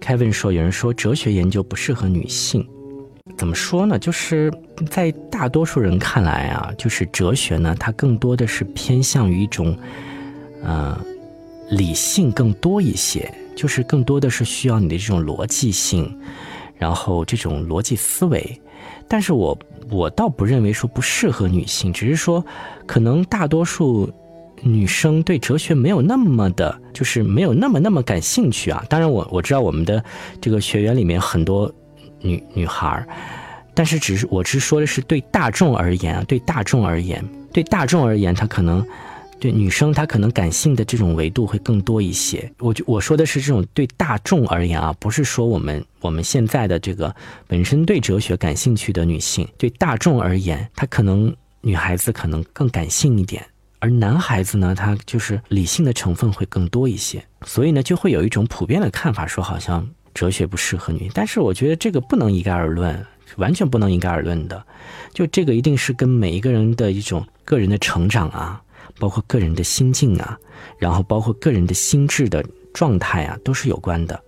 Kevin 说，有人说哲学研究不适合女性，怎么说呢？就是在大多数人看来啊，就是哲学呢，它更多的是偏向于一种，呃，理性更多一些，就是更多的是需要你的这种逻辑性，然后这种逻辑思维。但是我我倒不认为说不适合女性，只是说可能大多数。女生对哲学没有那么的，就是没有那么那么感兴趣啊。当然，我我知道我们的这个学员里面很多女女孩儿，但是只是我只是说的是对大众而言啊，对大众而言，对大众而言，她可能对女生她可能感性的这种维度会更多一些。我就我说的是这种对大众而言啊，不是说我们我们现在的这个本身对哲学感兴趣的女性，对大众而言，她可能女孩子可能更感性一点。而男孩子呢，他就是理性的成分会更多一些，所以呢，就会有一种普遍的看法，说好像哲学不适合女。但是我觉得这个不能一概而论，完全不能一概而论的。就这个一定是跟每一个人的一种个人的成长啊，包括个人的心境啊，然后包括个人的心智的状态啊，都是有关的。